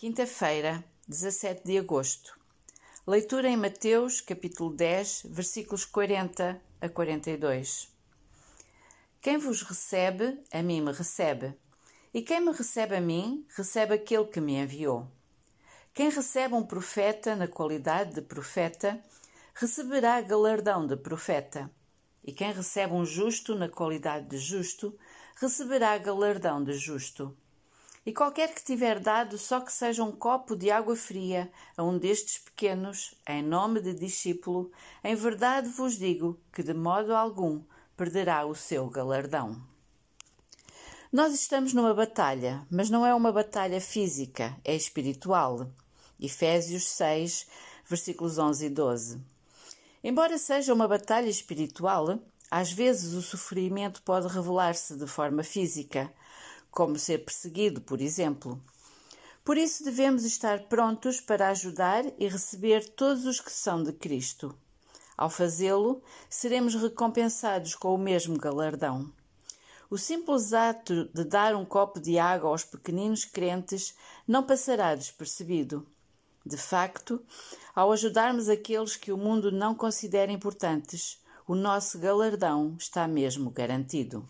Quinta-feira, 17 de agosto. Leitura em Mateus, capítulo 10, versículos 40 a 42. Quem vos recebe, a mim me recebe. E quem me recebe a mim, recebe aquele que me enviou. Quem recebe um profeta na qualidade de profeta, receberá galardão de profeta. E quem recebe um justo na qualidade de justo, receberá galardão de justo. E qualquer que tiver dado só que seja um copo de água fria a um destes pequenos, em nome de discípulo, em verdade vos digo que de modo algum perderá o seu galardão. Nós estamos numa batalha, mas não é uma batalha física, é espiritual. Efésios 6, versículos 11 e 12. Embora seja uma batalha espiritual, às vezes o sofrimento pode revelar-se de forma física, como ser perseguido, por exemplo. Por isso devemos estar prontos para ajudar e receber todos os que são de Cristo. Ao fazê-lo, seremos recompensados com o mesmo galardão. O simples ato de dar um copo de água aos pequeninos crentes não passará despercebido. De facto, ao ajudarmos aqueles que o mundo não considera importantes, o nosso galardão está mesmo garantido.